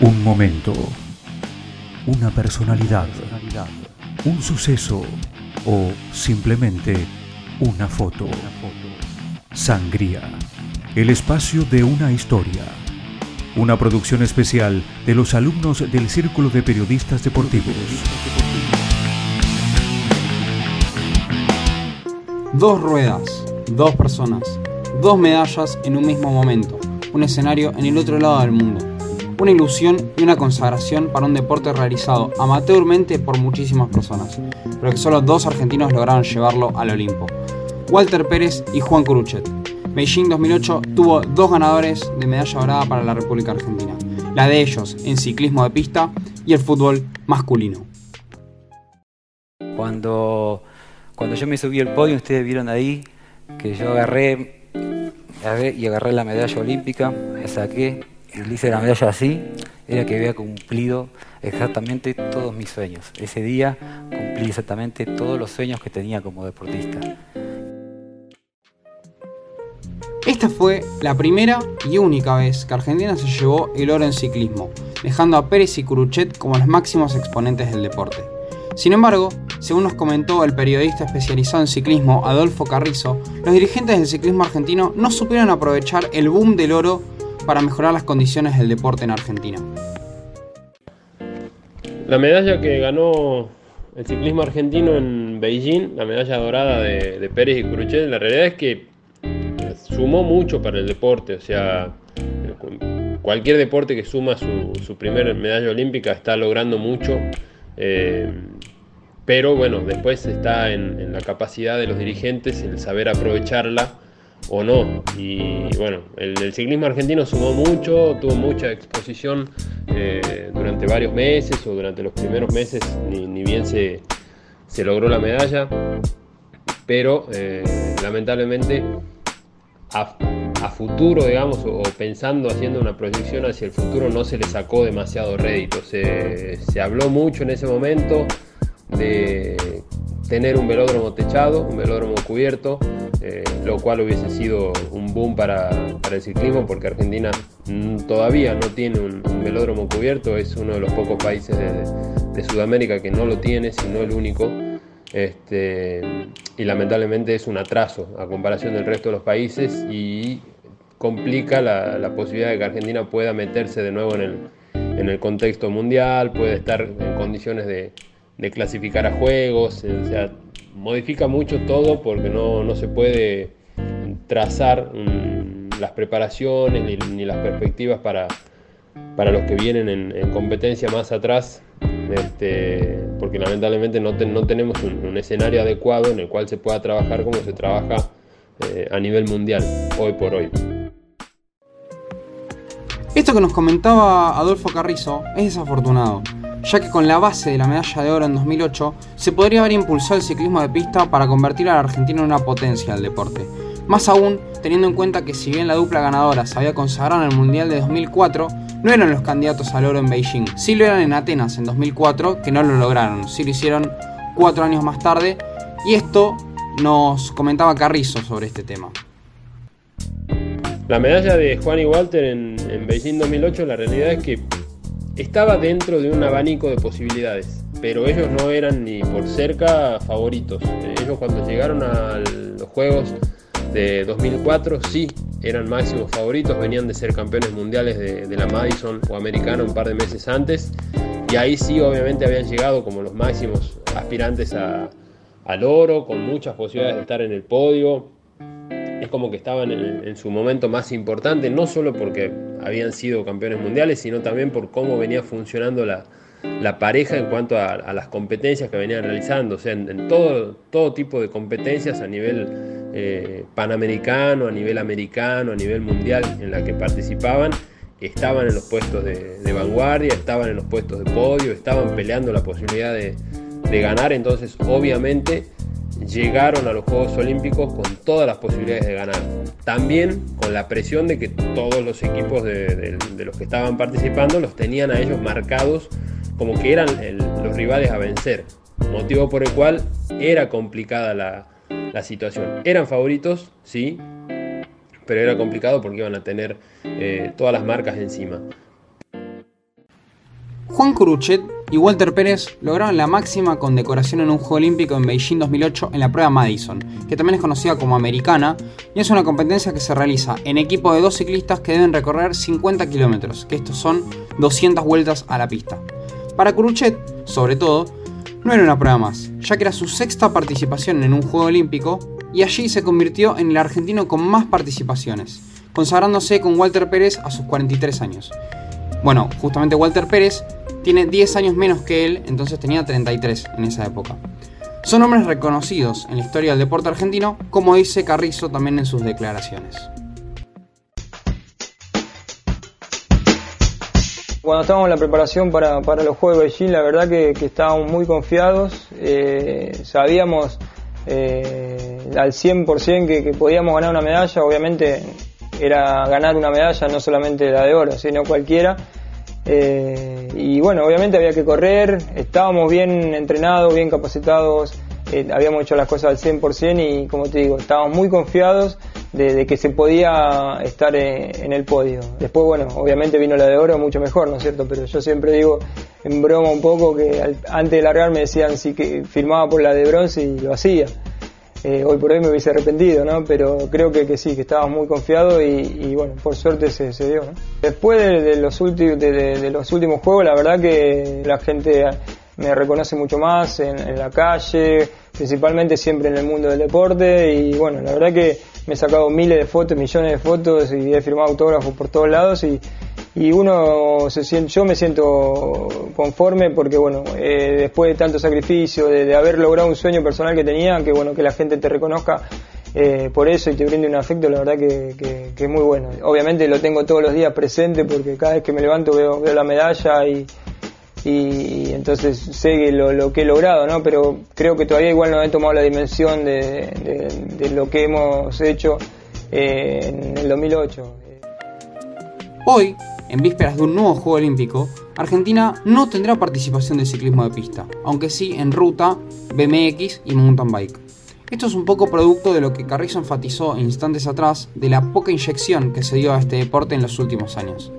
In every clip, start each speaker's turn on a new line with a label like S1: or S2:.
S1: Un momento, una personalidad, un suceso o simplemente una foto. Sangría, el espacio de una historia. Una producción especial de los alumnos del Círculo de Periodistas Deportivos.
S2: Dos ruedas, dos personas, dos medallas en un mismo momento, un escenario en el otro lado del mundo una ilusión y una consagración para un deporte realizado amateurmente por muchísimas personas, pero que solo dos argentinos lograron llevarlo al Olimpo, Walter Pérez y Juan Curuchet. Beijing 2008 tuvo dos ganadores de medalla dorada para la República Argentina, la de ellos en ciclismo de pista y el fútbol masculino.
S3: Cuando, cuando yo me subí al podio, ustedes vieron ahí que yo agarré, y agarré la medalla olímpica, la saqué y hice la medalla así, era que había cumplido exactamente todos mis sueños. Ese día cumplí exactamente todos los sueños que tenía como deportista.
S2: Esta fue la primera y única vez que Argentina se llevó el oro en ciclismo, dejando a Pérez y Curuchet como los máximos exponentes del deporte. Sin embargo, según nos comentó el periodista especializado en ciclismo Adolfo Carrizo, los dirigentes del ciclismo argentino no supieron aprovechar el boom del oro para mejorar las condiciones del deporte en Argentina.
S4: La medalla que ganó el ciclismo argentino en Beijing, la medalla dorada de, Pérez y Cruchet, la realidad es que sumó mucho para el deporte, o sea, cualquier deporte que suma su, primera medalla olímpica está logrando mucho, eh, pero bueno, después está en la capacidad de los dirigentes el saber aprovecharla o no. Y bueno, el, ciclismo argentino sumó mucho, tuvo mucha exposición eh, durante varios meses o durante los primeros meses, ni, bien se, logró la medalla, pero eh, lamentablemente a, futuro, digamos, o, pensando, haciendo una proyección hacia el futuro, no se le sacó demasiado rédito. Se, se habló mucho en ese momento de tener un velódromo techado, un velódromo cubierto, eh, lo cual hubiese sido un boom para, el ciclismo porque Argentina todavía no tiene un, velódromo cubierto, es uno de los pocos países de, Sudamérica que no lo tiene, sino el único. Este, y lamentablemente es un atraso a comparación del resto de los países y complica la, posibilidad de que Argentina pueda meterse de nuevo en el, en el contexto mundial, puede estar en condiciones de, de clasificar a juegos, o sea, modifica mucho todo porque no, se puede trazar las preparaciones ni, las perspectivas para, para los que vienen en, competencia más atrás, este, porque lamentablemente no, no tenemos un, escenario adecuado en el cual se pueda trabajar como se trabaja eh, a nivel mundial hoy por hoy.
S2: Esto que nos comentaba Adolfo Carrizo es desafortunado ya que con la base de la medalla de oro en 2008 se podría haber impulsado el ciclismo de pista para convertir a la Argentina en una potencia del deporte. Más aún, teniendo en cuenta que si bien la dupla ganadora se había consagrado en el Mundial de 2004, no eran los candidatos al oro en Beijing, sí lo eran en Atenas en 2004, que no lo lograron, sí lo hicieron cuatro años más tarde, y esto nos comentaba Carrizo sobre este tema.
S4: La medalla de Juan y Walter en, en Beijing 2008, la realidad es que estaba dentro de un abanico de posibilidades, pero ellos no eran ni por cerca favoritos. Ellos cuando llegaron a los Juegos de 2004 sí eran máximos favoritos, venían de ser campeones mundiales de, la Madison o americana un par de meses antes, y ahí sí obviamente habían llegado como los máximos aspirantes al oro, con muchas posibilidades de estar en el podio. Es como que estaban en su momento más importante, no solo porque habían sido campeones mundiales, sino también por cómo venía funcionando la, pareja en cuanto a, las competencias que venían realizando, o sea, en, todo, todo tipo de competencias a nivel eh, panamericano, a nivel americano, a nivel mundial en la que participaban, estaban en los puestos de, vanguardia, estaban en los puestos de podio, estaban peleando la posibilidad de, de ganar, entonces obviamente llegaron a los Juegos Olímpicos con todas las posibilidades de ganar. También con la presión de que todos los equipos de, los que estaban participando los tenían a ellos marcados como que eran los rivales a vencer. Motivo por el cual era complicada la, situación. Eran favoritos, sí, pero era complicado porque iban a tener eh, todas las marcas encima.
S2: Juan y Walter Pérez lograron la máxima condecoración en un Juego Olímpico en Beijing 2008 en la prueba Madison, que también es conocida como americana, y es una competencia que se realiza en equipo de dos ciclistas que deben recorrer 50 kilómetros, que estos son 200 vueltas a la pista. Para Curuchet, sobre todo, no era una prueba más, ya que era su sexta participación en un Juego Olímpico y allí se convirtió en el argentino con más participaciones, consagrándose con Walter Pérez a sus 43 años. Bueno, justamente Walter Pérez tiene 10 años menos que él, entonces tenía 33 en esa época. Son hombres reconocidos en la historia del deporte argentino, como dice Carrizo también en sus declaraciones.
S5: Cuando estábamos en la preparación para, los Juegos de Beijing, la verdad que, estábamos muy confiados, eh, sabíamos eh, al 100% que, que podíamos ganar una medalla, obviamente era ganar una medalla, no solamente la de oro, sino cualquiera. Eh, y bueno, obviamente había que correr, estábamos bien entrenados, bien capacitados, eh, habíamos hecho las cosas al 100% y como te digo, estábamos muy confiados de, que se podía estar en, el podio. Después, bueno, obviamente vino la de oro mucho mejor, ¿no es cierto? Pero yo siempre digo en broma un poco que antes de largar me decían si que firmaba por la de bronce y lo hacía. Eh, hoy por hoy me hubiese arrepentido, ¿no? Pero creo que, sí, que estaba muy confiado y, bueno, por suerte se, se dio, ¿no? Después de, los últimos, de, los últimos juegos, la verdad que la gente me reconoce mucho más en, la calle, principalmente siempre en el mundo del deporte y bueno, la verdad que me he sacado miles de fotos, millones de fotos y he firmado autógrafos por todos lados y, y uno se siente, yo me siento conforme porque bueno, eh, después de tanto sacrificio, de, haber logrado un sueño personal que tenía, que bueno, que la gente te reconozca eh, por eso y te brinde un afecto, la verdad que, es muy bueno. Obviamente lo tengo todos los días presente porque cada vez que me levanto veo, veo la medalla y, y, entonces sé lo, lo, que he logrado, ¿no? Pero creo que todavía igual no he tomado la dimensión de, de, lo que hemos hecho eh, en el 2008.
S2: Hoy, en vísperas de un nuevo Juego Olímpico, Argentina no tendrá participación de ciclismo de pista, aunque sí en ruta, BMX y mountain bike. Esto es un poco producto de lo que Carrizo enfatizó instantes atrás de la poca inyección que se dio a este deporte en los últimos años.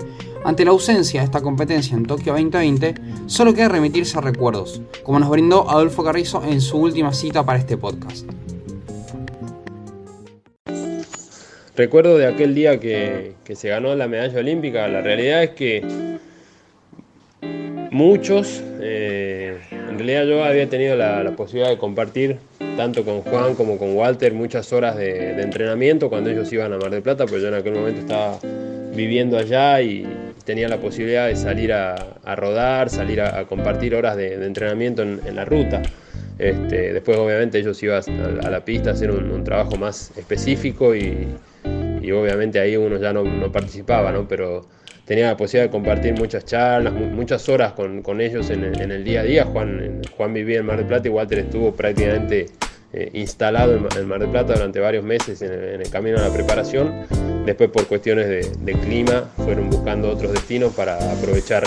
S2: Ante la ausencia de esta competencia en Tokio 2020, solo queda remitirse a recuerdos, como nos brindó Adolfo Carrizo en su última cita para este podcast.
S4: Recuerdo de aquel día que, se ganó la medalla olímpica, la realidad es que muchos, eh, en realidad yo había tenido la, posibilidad de compartir tanto con Juan como con Walter muchas horas de, entrenamiento cuando ellos iban a Mar del Plata, pues yo en aquel momento estaba viviendo allá y tenía la posibilidad de salir a, rodar, salir a, compartir horas de, entrenamiento en, la ruta. Este, después obviamente ellos iban a, la pista a hacer un trabajo más específico y, y obviamente ahí uno ya no, participaba, ¿no? pero tenía la posibilidad de compartir muchas charlas, muchas horas con, ellos en, el día a día. Juan, Juan vivía en Mar del Plata y Walter estuvo prácticamente eh, instalado en, Mar del Plata durante varios meses en el, camino a la preparación. Después por cuestiones de, clima fueron buscando otros destinos para aprovechar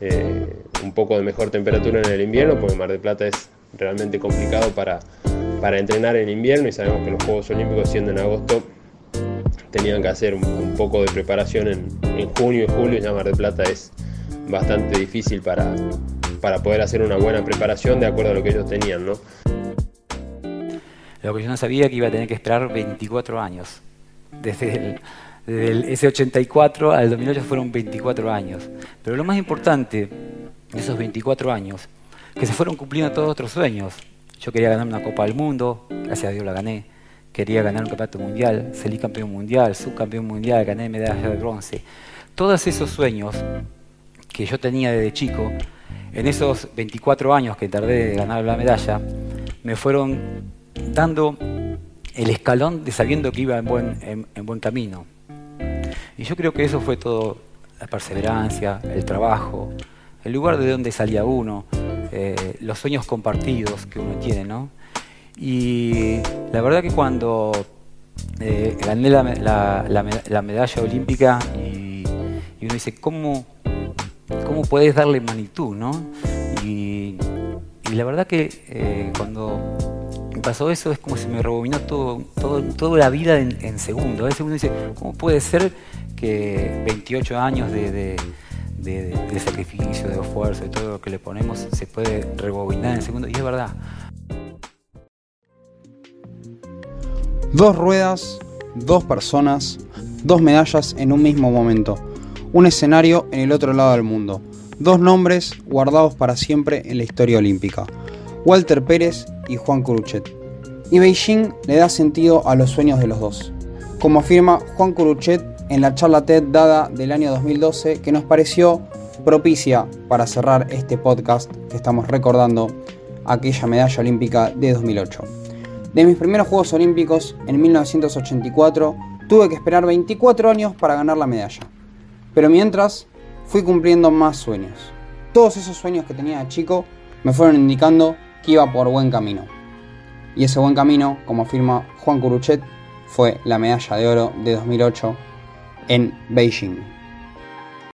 S4: eh, un poco de mejor temperatura en el invierno, porque Mar del Plata es realmente complicado para, para entrenar en invierno y sabemos que los Juegos Olímpicos siendo en agosto tenían que hacer un, poco de preparación en, junio y julio, ya Mar del Plata es bastante difícil para, para poder hacer una buena preparación de acuerdo a lo que ellos tenían, ¿no?
S3: Lo que yo no sabía que iba a tener que esperar 24 años. Desde el, ese 84 al 2008 fueron 24 años. Pero lo más importante de esos 24 años, que se fueron cumpliendo todos otros sueños. Yo quería ganar una Copa del Mundo, gracias a Dios la gané quería ganar un campeonato mundial, salí campeón mundial, subcampeón mundial, gané medalla de bronce. Todos esos sueños que yo tenía desde chico, en esos 24 años que tardé de ganar la medalla, me fueron dando el escalón de sabiendo que iba en buen, en, buen camino. Y yo creo que eso fue todo la perseverancia, el trabajo, el lugar de donde salía uno, eh, los sueños compartidos que uno tiene, ¿no? Y la verdad que cuando eh, gané la, medalla olímpica y, uno dice, ¿cómo, ¿cómo puedes darle magnitud? ¿no? Y, la verdad que eh, cuando pasó eso es como si me rebobinó todo, todo, toda la vida en, segundos. A veces uno dice, ¿cómo puede ser que 28 años de, de sacrificio, de esfuerzo, de todo lo que le ponemos, se puede rebobinar en segundo. Y es verdad.
S2: Dos ruedas, dos personas, dos medallas en un mismo momento. Un escenario en el otro lado del mundo. Dos nombres guardados para siempre en la historia olímpica. Walter Pérez y Juan Curuchet. Y Beijing le da sentido a los sueños de los dos. Como afirma Juan Curuchet en la charla TED dada del año 2012 que nos pareció propicia para cerrar este podcast que estamos recordando aquella medalla olímpica de 2008. De mis primeros Juegos Olímpicos en 1984 tuve que esperar 24 años para ganar la medalla. Pero mientras fui cumpliendo más sueños. Todos esos sueños que tenía de chico me fueron indicando que iba por buen camino. Y ese buen camino, como afirma Juan Curuchet, fue la medalla de oro de 2008 en Beijing.